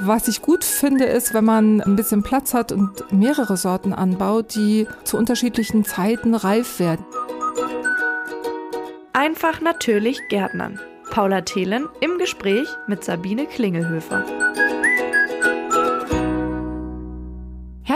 Was ich gut finde, ist, wenn man ein bisschen Platz hat und mehrere Sorten anbaut, die zu unterschiedlichen Zeiten reif werden. Einfach natürlich Gärtnern. Paula Thelen im Gespräch mit Sabine Klingelhöfer.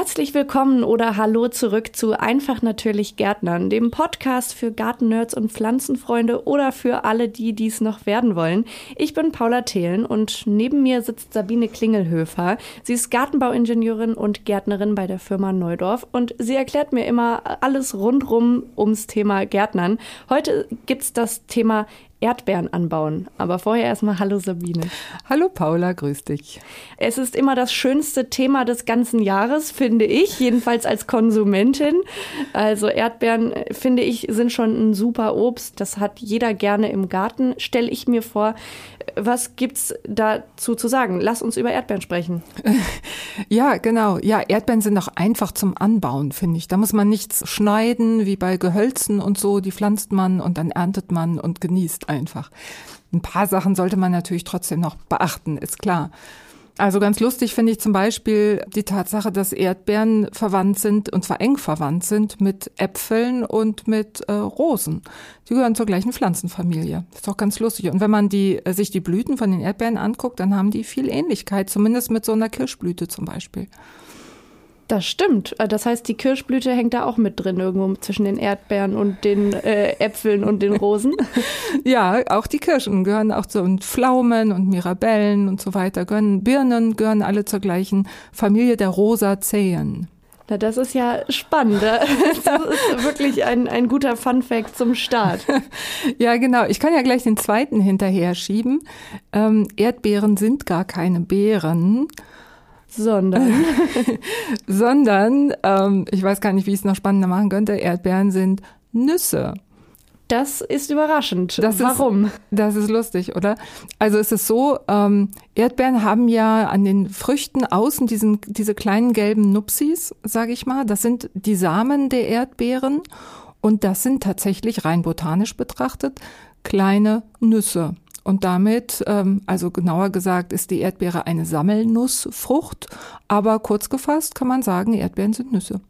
Herzlich willkommen oder hallo zurück zu Einfach natürlich Gärtnern, dem Podcast für Gartennerds und Pflanzenfreunde oder für alle, die dies noch werden wollen. Ich bin Paula Thelen und neben mir sitzt Sabine Klingelhöfer. Sie ist Gartenbauingenieurin und Gärtnerin bei der Firma Neudorf und sie erklärt mir immer alles rundrum ums Thema Gärtnern. Heute gibt's das Thema Erdbeeren anbauen. Aber vorher erstmal Hallo Sabine. Hallo Paula, grüß dich. Es ist immer das schönste Thema des ganzen Jahres, finde ich, jedenfalls als Konsumentin. Also Erdbeeren, finde ich, sind schon ein super Obst. Das hat jeder gerne im Garten, stelle ich mir vor. Was gibt's dazu zu sagen? Lass uns über Erdbeeren sprechen. Ja, genau. Ja, Erdbeeren sind auch einfach zum Anbauen, finde ich. Da muss man nichts schneiden, wie bei Gehölzen und so. Die pflanzt man und dann erntet man und genießt einfach. Ein paar Sachen sollte man natürlich trotzdem noch beachten, ist klar. Also ganz lustig finde ich zum Beispiel die Tatsache, dass Erdbeeren verwandt sind, und zwar eng verwandt sind, mit Äpfeln und mit äh, Rosen. Die gehören zur gleichen Pflanzenfamilie. ist doch ganz lustig. Und wenn man die, äh, sich die Blüten von den Erdbeeren anguckt, dann haben die viel Ähnlichkeit, zumindest mit so einer Kirschblüte zum Beispiel. Das stimmt. Äh, das heißt, die Kirschblüte hängt da auch mit drin, irgendwo zwischen den Erdbeeren und den äh, Äpfeln und den Rosen. ja, auch die Kirschen gehören auch zu und Pflaumen und Mirabellen und so weiter. Gehören, Birnen gehören alle zur gleichen Familie der Rosazeen. Na, das ist ja spannend. Das ist wirklich ein, ein guter Fun-Fact zum Start. ja, genau. Ich kann ja gleich den zweiten hinterher schieben. Ähm, Erdbeeren sind gar keine Beeren sondern, sondern, ähm, ich weiß gar nicht, wie ich es noch spannender machen könnte, Erdbeeren sind Nüsse. Das ist überraschend. Das Warum? Ist, das ist lustig, oder? Also es ist so, ähm, Erdbeeren haben ja an den Früchten außen diesen, diese kleinen gelben Nupsis, sage ich mal. Das sind die Samen der Erdbeeren und das sind tatsächlich rein botanisch betrachtet kleine Nüsse. Und damit, ähm, also genauer gesagt, ist die Erdbeere eine Sammelnussfrucht. Aber kurz gefasst kann man sagen, Erdbeeren sind Nüsse.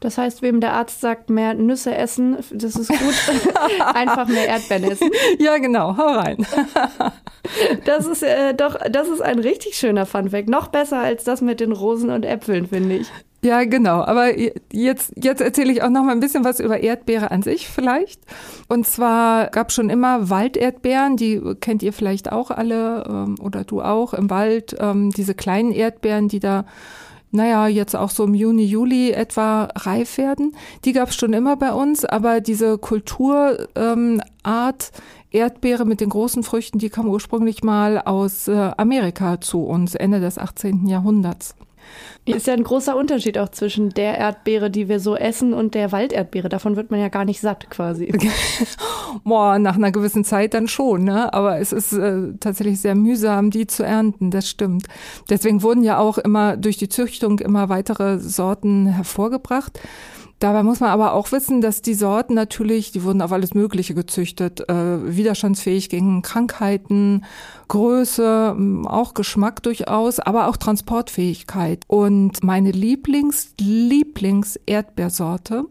Das heißt, wem der Arzt sagt, mehr Nüsse essen, das ist gut. Einfach mehr Erdbeeren essen. Ja, genau, hau rein. das ist äh, doch, das ist ein richtig schöner Funfact. Noch besser als das mit den Rosen und Äpfeln, finde ich. Ja, genau. Aber jetzt, jetzt erzähle ich auch noch mal ein bisschen was über Erdbeere an sich vielleicht. Und zwar gab schon immer Walderdbeeren, die kennt ihr vielleicht auch alle ähm, oder du auch im Wald, ähm, diese kleinen Erdbeeren, die da naja, jetzt auch so im Juni, Juli etwa reif werden. Die gab es schon immer bei uns, aber diese Kulturart ähm, Erdbeere mit den großen Früchten, die kam ursprünglich mal aus äh, Amerika zu uns, Ende des 18. Jahrhunderts. Ist ja ein großer Unterschied auch zwischen der Erdbeere, die wir so essen, und der Walderdbeere. Davon wird man ja gar nicht satt quasi. Boah, nach einer gewissen Zeit dann schon, ne? Aber es ist äh, tatsächlich sehr mühsam, die zu ernten, das stimmt. Deswegen wurden ja auch immer durch die Züchtung immer weitere Sorten hervorgebracht. Dabei muss man aber auch wissen, dass die Sorten natürlich, die wurden auf alles Mögliche gezüchtet, äh, widerstandsfähig gegen Krankheiten, Größe, auch Geschmack durchaus, aber auch Transportfähigkeit. Und meine Lieblings, Lieblings Erdbeersorte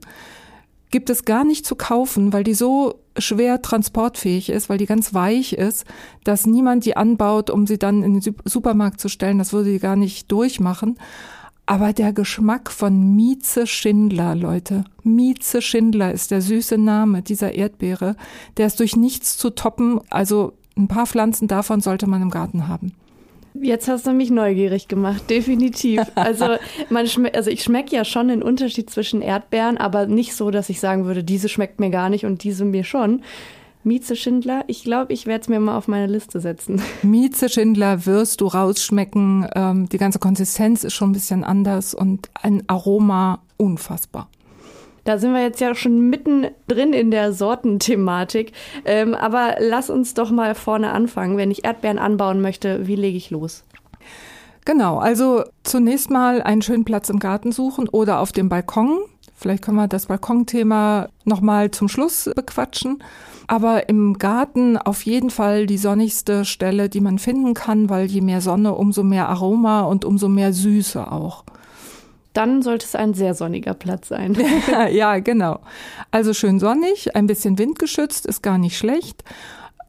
gibt es gar nicht zu kaufen, weil die so schwer transportfähig ist, weil die ganz weich ist, dass niemand die anbaut, um sie dann in den Supermarkt zu stellen. Das würde die gar nicht durchmachen. Aber der Geschmack von Mieze Schindler, Leute. Mieze Schindler ist der süße Name dieser Erdbeere. Der ist durch nichts zu toppen. Also ein paar Pflanzen davon sollte man im Garten haben. Jetzt hast du mich neugierig gemacht, definitiv. Also, man also ich schmecke ja schon den Unterschied zwischen Erdbeeren, aber nicht so, dass ich sagen würde, diese schmeckt mir gar nicht und diese mir schon. Mieze Schindler, ich glaube, ich werde es mir mal auf meine Liste setzen. Mieze Schindler wirst du rausschmecken. Ähm, die ganze Konsistenz ist schon ein bisschen anders und ein Aroma unfassbar. Da sind wir jetzt ja schon mitten drin in der Sortenthematik. Ähm, aber lass uns doch mal vorne anfangen. Wenn ich Erdbeeren anbauen möchte, wie lege ich los? Genau, also zunächst mal einen schönen Platz im Garten suchen oder auf dem Balkon Vielleicht können wir das Balkonthema nochmal zum Schluss bequatschen. Aber im Garten auf jeden Fall die sonnigste Stelle, die man finden kann, weil je mehr Sonne, umso mehr Aroma und umso mehr Süße auch. Dann sollte es ein sehr sonniger Platz sein. ja, genau. Also schön sonnig, ein bisschen windgeschützt, ist gar nicht schlecht.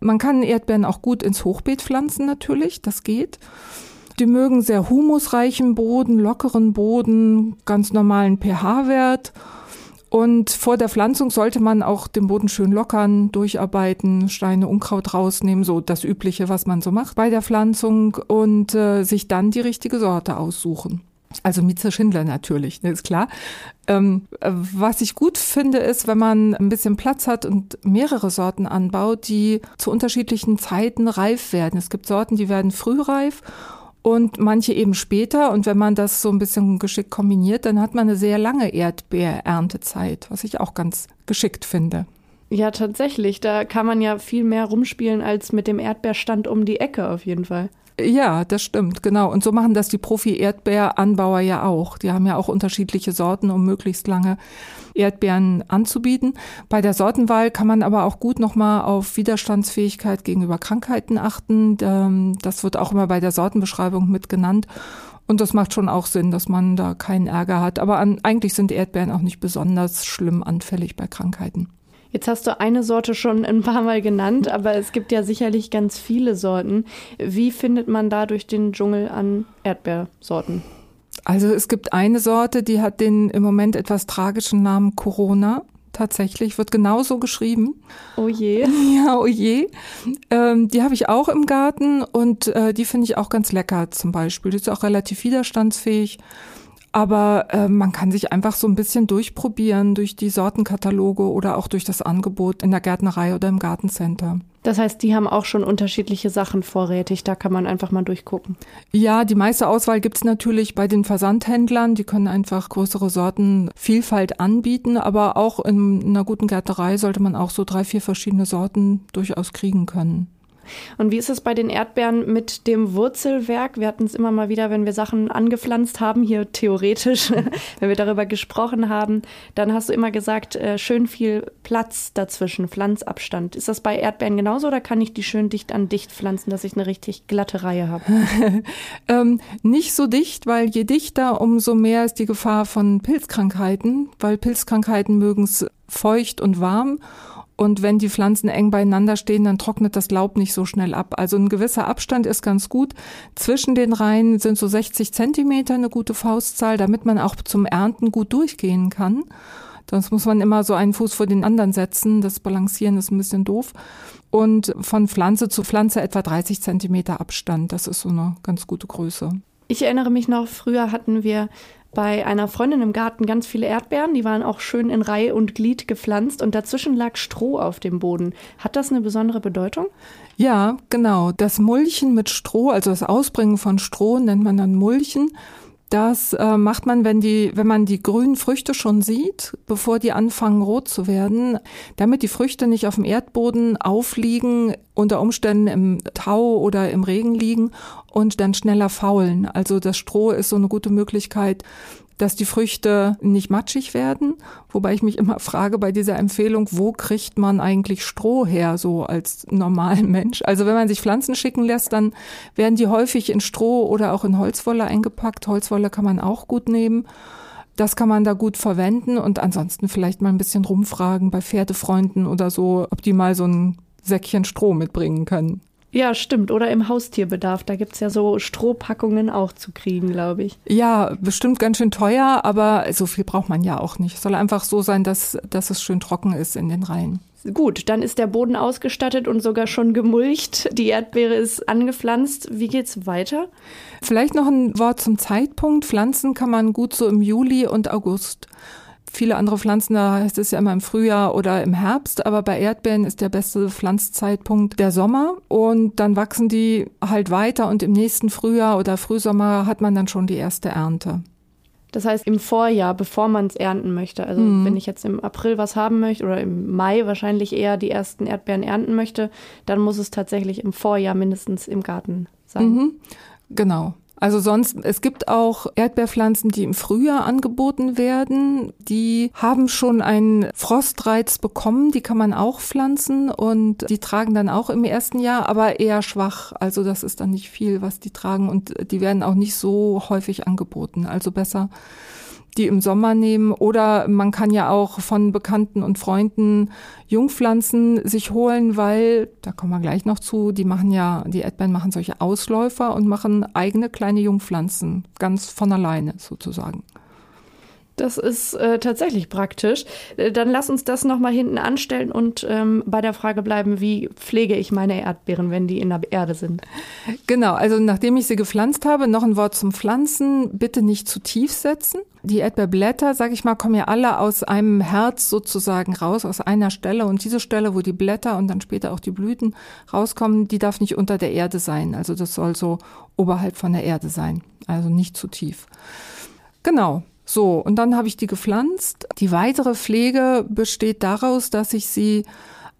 Man kann Erdbeeren auch gut ins Hochbeet pflanzen natürlich, das geht. Die mögen sehr humusreichen Boden, lockeren Boden, ganz normalen pH-Wert. Und vor der Pflanzung sollte man auch den Boden schön lockern, durcharbeiten, Steine, Unkraut rausnehmen, so das Übliche, was man so macht bei der Pflanzung und äh, sich dann die richtige Sorte aussuchen. Also Mieze Schindler natürlich, ist klar. Ähm, was ich gut finde, ist, wenn man ein bisschen Platz hat und mehrere Sorten anbaut, die zu unterschiedlichen Zeiten reif werden. Es gibt Sorten, die werden frühreif und manche eben später. Und wenn man das so ein bisschen geschickt kombiniert, dann hat man eine sehr lange Erdbeereerntezeit, was ich auch ganz geschickt finde. Ja, tatsächlich. Da kann man ja viel mehr rumspielen als mit dem Erdbeerstand um die Ecke auf jeden Fall. Ja, das stimmt, genau. Und so machen das die Profi-Erdbeeranbauer ja auch. Die haben ja auch unterschiedliche Sorten, um möglichst lange Erdbeeren anzubieten. Bei der Sortenwahl kann man aber auch gut nochmal auf Widerstandsfähigkeit gegenüber Krankheiten achten. Ähm, das wird auch immer bei der Sortenbeschreibung mit genannt. Und das macht schon auch Sinn, dass man da keinen Ärger hat. Aber an, eigentlich sind Erdbeeren auch nicht besonders schlimm anfällig bei Krankheiten. Jetzt hast du eine Sorte schon ein paar Mal genannt, aber es gibt ja sicherlich ganz viele Sorten. Wie findet man da durch den Dschungel an Erdbeersorten? Also es gibt eine Sorte, die hat den im Moment etwas tragischen Namen Corona. Tatsächlich wird genauso geschrieben. Oh je. Ja, oh je. Ähm, die habe ich auch im Garten und äh, die finde ich auch ganz lecker zum Beispiel. Die ist auch relativ widerstandsfähig. Aber äh, man kann sich einfach so ein bisschen durchprobieren durch die Sortenkataloge oder auch durch das Angebot in der Gärtnerei oder im Gartencenter. Das heißt, die haben auch schon unterschiedliche Sachen vorrätig. Da kann man einfach mal durchgucken. Ja, die meiste Auswahl gibt's natürlich bei den Versandhändlern. Die können einfach größere Sortenvielfalt anbieten. Aber auch in einer guten Gärtnerei sollte man auch so drei, vier verschiedene Sorten durchaus kriegen können. Und wie ist es bei den Erdbeeren mit dem Wurzelwerk? Wir hatten es immer mal wieder, wenn wir Sachen angepflanzt haben, hier theoretisch, wenn wir darüber gesprochen haben, dann hast du immer gesagt, äh, schön viel Platz dazwischen, Pflanzabstand. Ist das bei Erdbeeren genauso oder kann ich die schön dicht an dicht pflanzen, dass ich eine richtig glatte Reihe habe? ähm, nicht so dicht, weil je dichter, umso mehr ist die Gefahr von Pilzkrankheiten, weil Pilzkrankheiten mögen es feucht und warm. Und wenn die Pflanzen eng beieinander stehen, dann trocknet das Laub nicht so schnell ab. Also ein gewisser Abstand ist ganz gut. Zwischen den Reihen sind so 60 Zentimeter eine gute Faustzahl, damit man auch zum Ernten gut durchgehen kann. Sonst muss man immer so einen Fuß vor den anderen setzen. Das Balancieren ist ein bisschen doof. Und von Pflanze zu Pflanze etwa 30 Zentimeter Abstand. Das ist so eine ganz gute Größe. Ich erinnere mich noch, früher hatten wir bei einer Freundin im Garten ganz viele Erdbeeren. Die waren auch schön in Reihe und Glied gepflanzt und dazwischen lag Stroh auf dem Boden. Hat das eine besondere Bedeutung? Ja, genau. Das Mulchen mit Stroh, also das Ausbringen von Stroh nennt man dann Mulchen. Das äh, macht man, wenn die, wenn man die grünen Früchte schon sieht, bevor die anfangen rot zu werden, damit die Früchte nicht auf dem Erdboden aufliegen, unter Umständen im Tau oder im Regen liegen und dann schneller faulen. Also das Stroh ist so eine gute Möglichkeit, dass die Früchte nicht matschig werden. Wobei ich mich immer frage bei dieser Empfehlung, wo kriegt man eigentlich Stroh her, so als normalen Mensch? Also wenn man sich Pflanzen schicken lässt, dann werden die häufig in Stroh oder auch in Holzwolle eingepackt. Holzwolle kann man auch gut nehmen. Das kann man da gut verwenden und ansonsten vielleicht mal ein bisschen rumfragen bei Pferdefreunden oder so, ob die mal so ein Säckchen Stroh mitbringen können. Ja, stimmt. Oder im Haustierbedarf. Da gibt's ja so Strohpackungen auch zu kriegen, glaube ich. Ja, bestimmt ganz schön teuer, aber so viel braucht man ja auch nicht. Es soll einfach so sein, dass, dass es schön trocken ist in den Reihen. Gut, dann ist der Boden ausgestattet und sogar schon gemulcht. Die Erdbeere ist angepflanzt. Wie geht's weiter? Vielleicht noch ein Wort zum Zeitpunkt. Pflanzen kann man gut so im Juli und August viele andere Pflanzen, da heißt es ja immer im Frühjahr oder im Herbst, aber bei Erdbeeren ist der beste Pflanzzeitpunkt der Sommer und dann wachsen die halt weiter und im nächsten Frühjahr oder Frühsommer hat man dann schon die erste Ernte. Das heißt im Vorjahr, bevor man es ernten möchte. Also mhm. wenn ich jetzt im April was haben möchte oder im Mai wahrscheinlich eher die ersten Erdbeeren ernten möchte, dann muss es tatsächlich im Vorjahr mindestens im Garten sein. Mhm. Genau. Also sonst, es gibt auch Erdbeerpflanzen, die im Frühjahr angeboten werden. Die haben schon einen Frostreiz bekommen, die kann man auch pflanzen und die tragen dann auch im ersten Jahr, aber eher schwach. Also das ist dann nicht viel, was die tragen und die werden auch nicht so häufig angeboten. Also besser die im Sommer nehmen. Oder man kann ja auch von Bekannten und Freunden Jungpflanzen sich holen, weil, da kommen wir gleich noch zu, die machen ja, die Erdbeeren machen solche Ausläufer und machen eigene kleine Jungpflanzen, ganz von alleine sozusagen. Das ist äh, tatsächlich praktisch. Äh, dann lass uns das nochmal hinten anstellen und ähm, bei der Frage bleiben, wie pflege ich meine Erdbeeren, wenn die in der Erde sind? Genau, also nachdem ich sie gepflanzt habe, noch ein Wort zum Pflanzen, bitte nicht zu tief setzen. Die Erdbeerblätter, sage ich mal, kommen ja alle aus einem Herz sozusagen raus, aus einer Stelle. Und diese Stelle, wo die Blätter und dann später auch die Blüten rauskommen, die darf nicht unter der Erde sein. Also das soll so oberhalb von der Erde sein, also nicht zu tief. Genau, so, und dann habe ich die gepflanzt. Die weitere Pflege besteht daraus, dass ich sie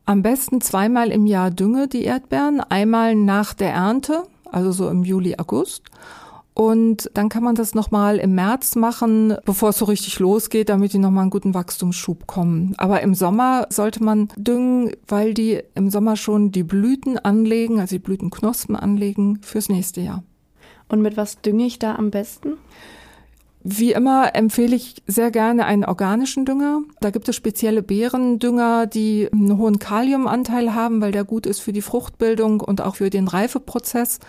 am besten zweimal im Jahr dünge, die Erdbeeren. Einmal nach der Ernte, also so im Juli, August. Und dann kann man das nochmal im März machen, bevor es so richtig losgeht, damit die nochmal einen guten Wachstumsschub kommen. Aber im Sommer sollte man düngen, weil die im Sommer schon die Blüten anlegen, also die Blütenknospen anlegen fürs nächste Jahr. Und mit was dünge ich da am besten? Wie immer empfehle ich sehr gerne einen organischen Dünger. Da gibt es spezielle Beerendünger, die einen hohen Kaliumanteil haben, weil der gut ist für die Fruchtbildung und auch für den Reifeprozess.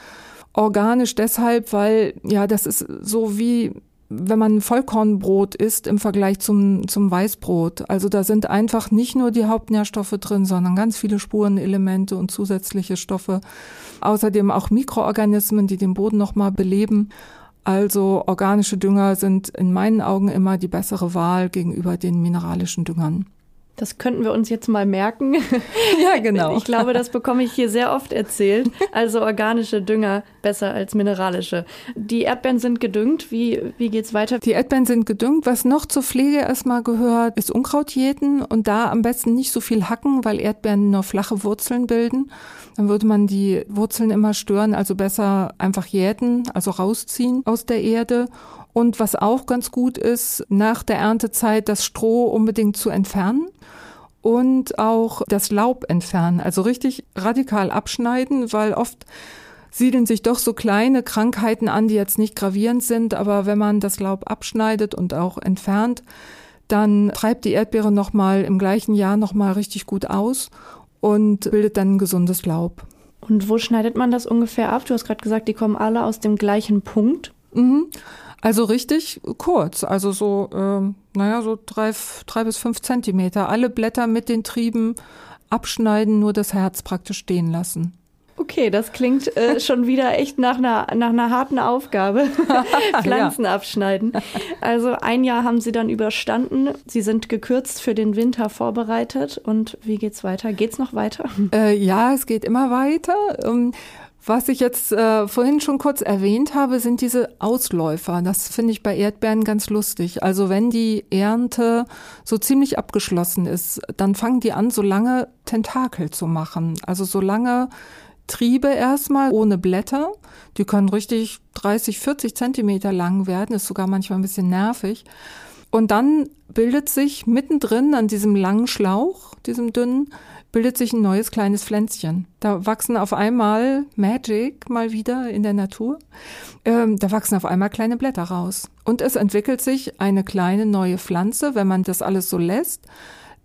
Organisch deshalb, weil ja, das ist so wie wenn man Vollkornbrot isst im Vergleich zum, zum Weißbrot. Also da sind einfach nicht nur die Hauptnährstoffe drin, sondern ganz viele Spurenelemente und zusätzliche Stoffe. Außerdem auch Mikroorganismen, die den Boden nochmal beleben. Also organische Dünger sind in meinen Augen immer die bessere Wahl gegenüber den mineralischen Düngern. Das könnten wir uns jetzt mal merken. Ja, genau. Ich glaube, das bekomme ich hier sehr oft erzählt. Also organische Dünger besser als mineralische. Die Erdbeeren sind gedüngt. Wie, wie geht's weiter? Die Erdbeeren sind gedüngt. Was noch zur Pflege erstmal gehört, ist Unkrautjäten und da am besten nicht so viel hacken, weil Erdbeeren nur flache Wurzeln bilden. Dann würde man die Wurzeln immer stören, also besser einfach jäten, also rausziehen aus der Erde. Und was auch ganz gut ist, nach der Erntezeit das Stroh unbedingt zu entfernen und auch das Laub entfernen, also richtig radikal abschneiden, weil oft siedeln sich doch so kleine Krankheiten an, die jetzt nicht gravierend sind, aber wenn man das Laub abschneidet und auch entfernt, dann treibt die Erdbeere nochmal im gleichen Jahr nochmal richtig gut aus und bildet dann ein gesundes Laub. Und wo schneidet man das ungefähr ab? Du hast gerade gesagt, die kommen alle aus dem gleichen Punkt. Mhm. Also richtig kurz, also so, ähm, naja, so drei, drei bis fünf Zentimeter. Alle Blätter mit den Trieben abschneiden, nur das Herz praktisch stehen lassen. Okay, das klingt äh, schon wieder echt nach einer, nach einer harten Aufgabe. Pflanzen ja. abschneiden. Also ein Jahr haben Sie dann überstanden. Sie sind gekürzt für den Winter vorbereitet. Und wie geht's weiter? Geht's noch weiter? Äh, ja, es geht immer weiter. Um, ähm, was ich jetzt äh, vorhin schon kurz erwähnt habe, sind diese Ausläufer. Das finde ich bei Erdbeeren ganz lustig. Also wenn die Ernte so ziemlich abgeschlossen ist, dann fangen die an, so lange Tentakel zu machen. Also so lange Triebe erstmal ohne Blätter. Die können richtig 30, 40 Zentimeter lang werden, ist sogar manchmal ein bisschen nervig. Und dann bildet sich mittendrin an diesem langen Schlauch, diesem dünnen, bildet sich ein neues kleines Pflänzchen. Da wachsen auf einmal Magic mal wieder in der Natur. Ähm, da wachsen auf einmal kleine Blätter raus. Und es entwickelt sich eine kleine neue Pflanze, wenn man das alles so lässt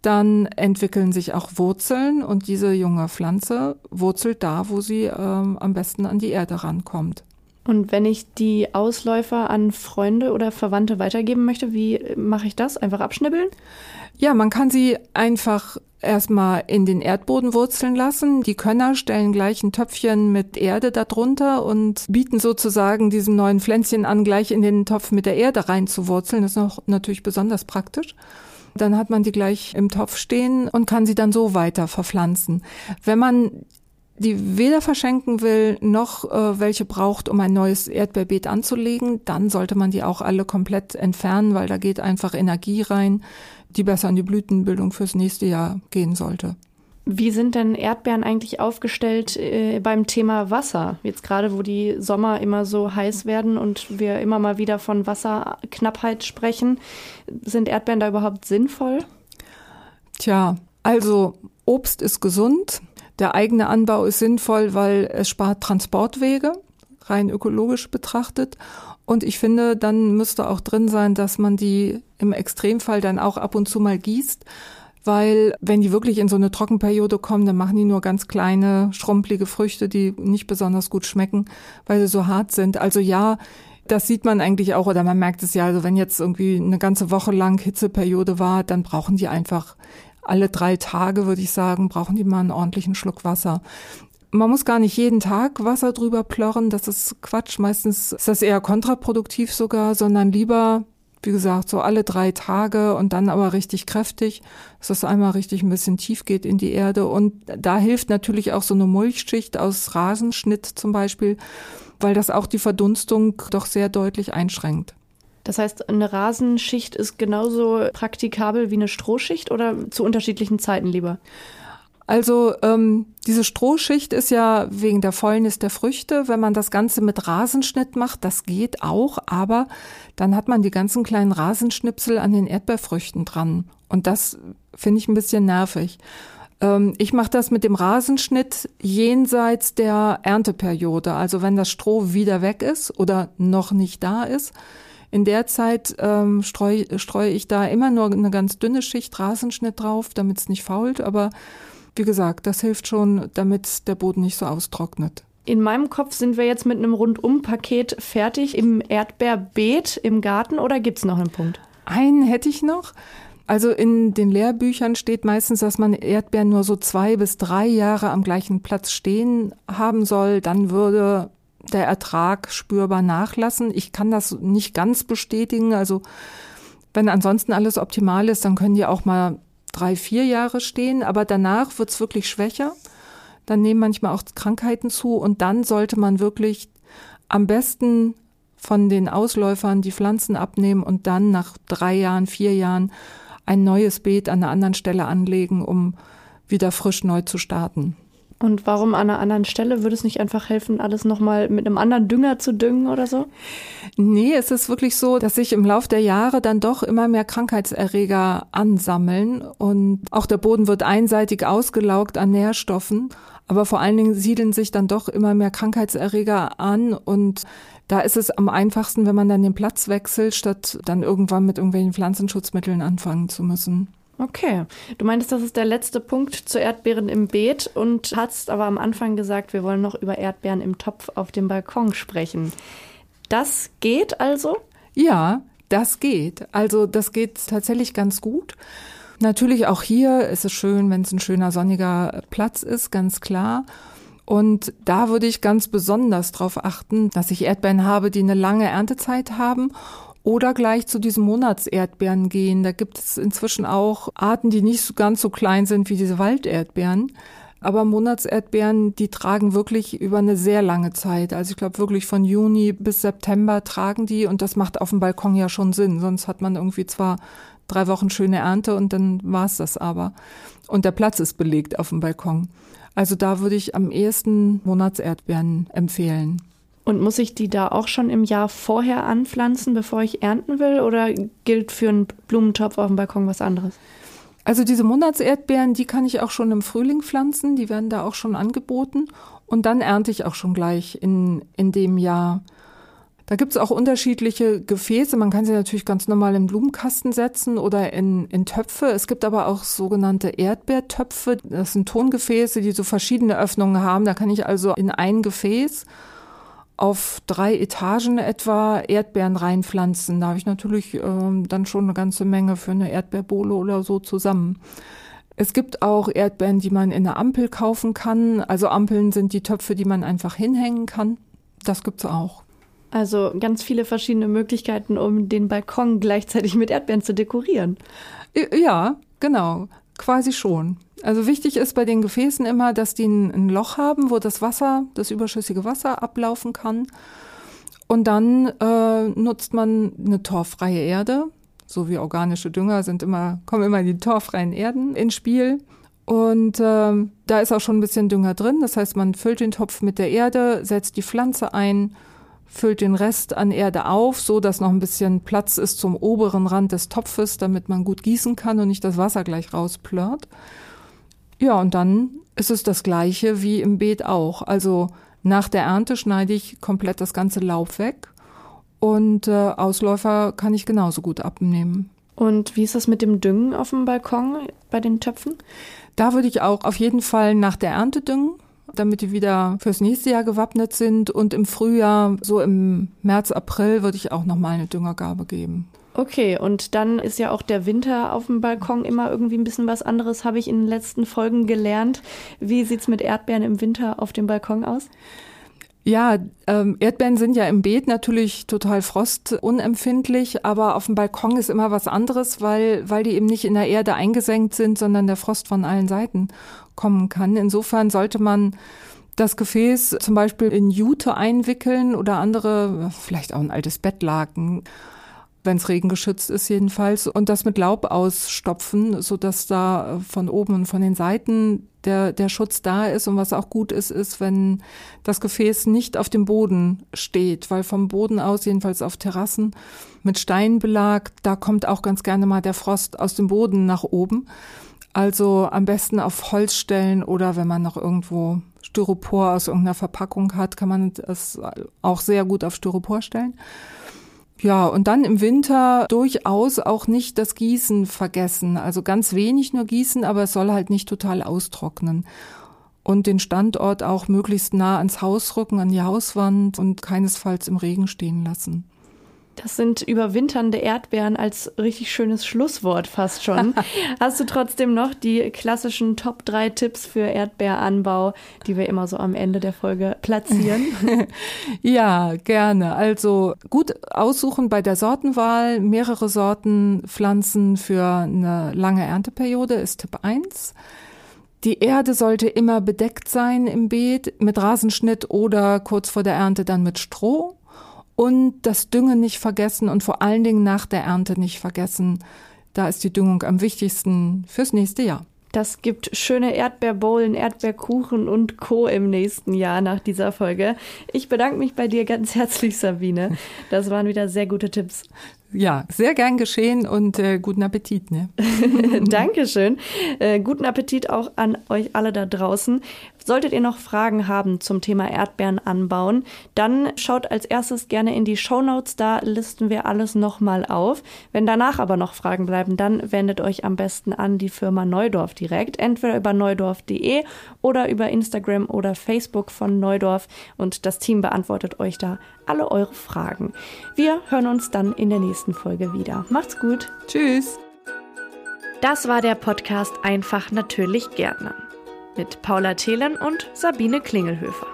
dann entwickeln sich auch Wurzeln und diese junge Pflanze wurzelt da, wo sie ähm, am besten an die Erde rankommt. Und wenn ich die Ausläufer an Freunde oder Verwandte weitergeben möchte, wie mache ich das? Einfach abschnibbeln? Ja, man kann sie einfach erstmal in den Erdboden wurzeln lassen. Die Könner stellen gleich ein Töpfchen mit Erde darunter und bieten sozusagen diesem neuen Pflänzchen an, gleich in den Topf mit der Erde reinzuwurzeln. Das ist noch natürlich besonders praktisch. Dann hat man die gleich im Topf stehen und kann sie dann so weiter verpflanzen. Wenn man die weder verschenken will, noch äh, welche braucht, um ein neues Erdbeerbeet anzulegen, dann sollte man die auch alle komplett entfernen, weil da geht einfach Energie rein, die besser an die Blütenbildung fürs nächste Jahr gehen sollte. Wie sind denn Erdbeeren eigentlich aufgestellt äh, beim Thema Wasser? Jetzt gerade, wo die Sommer immer so heiß werden und wir immer mal wieder von Wasserknappheit sprechen, sind Erdbeeren da überhaupt sinnvoll? Tja, also Obst ist gesund, der eigene Anbau ist sinnvoll, weil es spart Transportwege, rein ökologisch betrachtet. Und ich finde, dann müsste auch drin sein, dass man die im Extremfall dann auch ab und zu mal gießt weil wenn die wirklich in so eine Trockenperiode kommen, dann machen die nur ganz kleine, schrumpelige Früchte, die nicht besonders gut schmecken, weil sie so hart sind. Also ja, das sieht man eigentlich auch oder man merkt es ja, also wenn jetzt irgendwie eine ganze Woche lang Hitzeperiode war, dann brauchen die einfach alle drei Tage, würde ich sagen, brauchen die mal einen ordentlichen Schluck Wasser. Man muss gar nicht jeden Tag Wasser drüber plörren, das ist Quatsch. Meistens ist das eher kontraproduktiv sogar, sondern lieber wie gesagt, so alle drei Tage und dann aber richtig kräftig, dass das einmal richtig ein bisschen tief geht in die Erde. Und da hilft natürlich auch so eine Mulchschicht aus Rasenschnitt zum Beispiel, weil das auch die Verdunstung doch sehr deutlich einschränkt. Das heißt, eine Rasenschicht ist genauso praktikabel wie eine Strohschicht oder zu unterschiedlichen Zeiten lieber? Also ähm, diese Strohschicht ist ja wegen der Fäulnis der Früchte. Wenn man das Ganze mit Rasenschnitt macht, das geht auch, aber dann hat man die ganzen kleinen Rasenschnipsel an den Erdbeerfrüchten dran. Und das finde ich ein bisschen nervig. Ähm, ich mache das mit dem Rasenschnitt jenseits der Ernteperiode. Also wenn das Stroh wieder weg ist oder noch nicht da ist. In der Zeit ähm, streue streu ich da immer nur eine ganz dünne Schicht Rasenschnitt drauf, damit es nicht fault. Aber wie gesagt, das hilft schon, damit der Boden nicht so austrocknet. In meinem Kopf sind wir jetzt mit einem Rundum-Paket fertig im Erdbeerbeet im Garten oder gibt es noch einen Punkt? Einen hätte ich noch. Also in den Lehrbüchern steht meistens, dass man Erdbeeren nur so zwei bis drei Jahre am gleichen Platz stehen haben soll. Dann würde der Ertrag spürbar nachlassen. Ich kann das nicht ganz bestätigen. Also wenn ansonsten alles optimal ist, dann können die auch mal drei, vier Jahre stehen, aber danach wird's wirklich schwächer. Dann nehmen manchmal auch Krankheiten zu und dann sollte man wirklich am besten von den Ausläufern die Pflanzen abnehmen und dann nach drei Jahren, vier Jahren ein neues Beet an einer anderen Stelle anlegen, um wieder frisch neu zu starten. Und warum an einer anderen Stelle? Würde es nicht einfach helfen, alles nochmal mit einem anderen Dünger zu düngen oder so? Nee, es ist wirklich so, dass sich im Lauf der Jahre dann doch immer mehr Krankheitserreger ansammeln und auch der Boden wird einseitig ausgelaugt an Nährstoffen. Aber vor allen Dingen siedeln sich dann doch immer mehr Krankheitserreger an und da ist es am einfachsten, wenn man dann den Platz wechselt, statt dann irgendwann mit irgendwelchen Pflanzenschutzmitteln anfangen zu müssen. Okay. Du meintest, das ist der letzte Punkt zu Erdbeeren im Beet und hast aber am Anfang gesagt, wir wollen noch über Erdbeeren im Topf auf dem Balkon sprechen. Das geht also? Ja, das geht. Also das geht tatsächlich ganz gut. Natürlich auch hier ist es schön, wenn es ein schöner sonniger Platz ist, ganz klar. Und da würde ich ganz besonders darauf achten, dass ich Erdbeeren habe, die eine lange Erntezeit haben oder gleich zu diesen Monatserdbeeren gehen. Da gibt es inzwischen auch Arten, die nicht so ganz so klein sind wie diese Walderdbeeren. Aber Monatserdbeeren, die tragen wirklich über eine sehr lange Zeit. Also ich glaube wirklich von Juni bis September tragen die und das macht auf dem Balkon ja schon Sinn. Sonst hat man irgendwie zwar drei Wochen schöne Ernte und dann war's das aber. Und der Platz ist belegt auf dem Balkon. Also da würde ich am ehesten Monatserdbeeren empfehlen. Und muss ich die da auch schon im Jahr vorher anpflanzen, bevor ich ernten will? Oder gilt für einen Blumentopf auf dem Balkon was anderes? Also diese Monatserdbeeren, die kann ich auch schon im Frühling pflanzen. Die werden da auch schon angeboten. Und dann ernte ich auch schon gleich in, in dem Jahr. Da gibt's auch unterschiedliche Gefäße. Man kann sie natürlich ganz normal in Blumenkasten setzen oder in, in Töpfe. Es gibt aber auch sogenannte Erdbeertöpfe. Das sind Tongefäße, die so verschiedene Öffnungen haben. Da kann ich also in ein Gefäß auf drei Etagen etwa Erdbeeren reinpflanzen. Da habe ich natürlich ähm, dann schon eine ganze Menge für eine Erdbeerbohle oder so zusammen. Es gibt auch Erdbeeren, die man in der Ampel kaufen kann. Also Ampeln sind die Töpfe, die man einfach hinhängen kann. Das gibt's auch. Also ganz viele verschiedene Möglichkeiten, um den Balkon gleichzeitig mit Erdbeeren zu dekorieren. Ja, genau. Quasi schon. Also wichtig ist bei den Gefäßen immer, dass die ein, Loch haben, wo das Wasser, das überschüssige Wasser ablaufen kann. Und dann äh, nutzt man eine torffreie Erde, so wie organische Dünger sind immer, kommen immer die torffreien Erden ins Spiel. Und äh, da ist auch schon ein bisschen Dünger drin. Das heißt, man füllt den Topf mit der Erde, setzt die Pflanze ein, füllt den Rest an Erde auf, so dass noch ein bisschen Platz ist zum oberen Rand des Topfes, damit man gut gießen kann und nicht das Wasser gleich rausplört. Ja, und dann ist es das gleiche wie im Beet auch. Also nach der Ernte schneide ich komplett das ganze Laub weg und äh, Ausläufer kann ich genauso gut abnehmen. Und wie ist das mit dem Düngen auf dem Balkon bei den Töpfen? Da würde ich auch auf jeden Fall nach der Ernte düngen, damit die wieder fürs nächste Jahr gewappnet sind. Und im Frühjahr, so im März, April, würde ich auch nochmal eine Düngergabe geben. Okay, und dann ist ja auch der Winter auf dem Balkon immer irgendwie ein bisschen was anderes, habe ich in den letzten Folgen gelernt. Wie sieht's mit Erdbeeren im Winter auf dem Balkon aus? Ja, ähm, Erdbeeren sind ja im Beet natürlich total frostunempfindlich, aber auf dem Balkon ist immer was anderes, weil, weil die eben nicht in der Erde eingesenkt sind, sondern der Frost von allen Seiten kommen kann. Insofern sollte man das Gefäß zum Beispiel in Jute einwickeln oder andere, vielleicht auch ein altes Bettlaken wenn es regengeschützt ist jedenfalls, und das mit Laub ausstopfen, so dass da von oben und von den Seiten der, der Schutz da ist. Und was auch gut ist, ist, wenn das Gefäß nicht auf dem Boden steht, weil vom Boden aus, jedenfalls auf Terrassen mit Steinbelag, da kommt auch ganz gerne mal der Frost aus dem Boden nach oben. Also am besten auf Holz stellen oder wenn man noch irgendwo Styropor aus irgendeiner Verpackung hat, kann man es auch sehr gut auf Styropor stellen. Ja, und dann im Winter durchaus auch nicht das Gießen vergessen. Also ganz wenig nur gießen, aber es soll halt nicht total austrocknen. Und den Standort auch möglichst nah ans Haus rücken, an die Hauswand und keinesfalls im Regen stehen lassen. Das sind überwinternde Erdbeeren als richtig schönes Schlusswort fast schon. Hast du trotzdem noch die klassischen Top 3 Tipps für Erdbeeranbau, die wir immer so am Ende der Folge platzieren? ja, gerne. Also gut aussuchen bei der Sortenwahl. Mehrere Sorten Pflanzen für eine lange Ernteperiode ist Tipp 1. Die Erde sollte immer bedeckt sein im Beet mit Rasenschnitt oder kurz vor der Ernte dann mit Stroh und das Düngen nicht vergessen und vor allen Dingen nach der Ernte nicht vergessen. Da ist die Düngung am wichtigsten fürs nächste Jahr. Das gibt schöne Erdbeerbowlen, Erdbeerkuchen und Co. im nächsten Jahr nach dieser Folge. Ich bedanke mich bei dir ganz herzlich, Sabine. Das waren wieder sehr gute Tipps. Ja, sehr gern geschehen und äh, guten Appetit. Ne? Dankeschön. Äh, guten Appetit auch an euch alle da draußen. Solltet ihr noch Fragen haben zum Thema Erdbeeren anbauen, dann schaut als erstes gerne in die Show Notes. Da listen wir alles nochmal auf. Wenn danach aber noch Fragen bleiben, dann wendet euch am besten an die Firma Neudorf direkt. Entweder über neudorf.de oder über Instagram oder Facebook von Neudorf. Und das Team beantwortet euch da alle eure Fragen. Wir hören uns dann in der nächsten Folge wieder. Macht's gut. Tschüss. Das war der Podcast Einfach natürlich Gärtnern mit Paula Thelen und Sabine Klingelhöfer.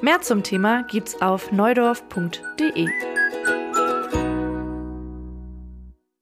Mehr zum Thema gibt's auf neudorf.de.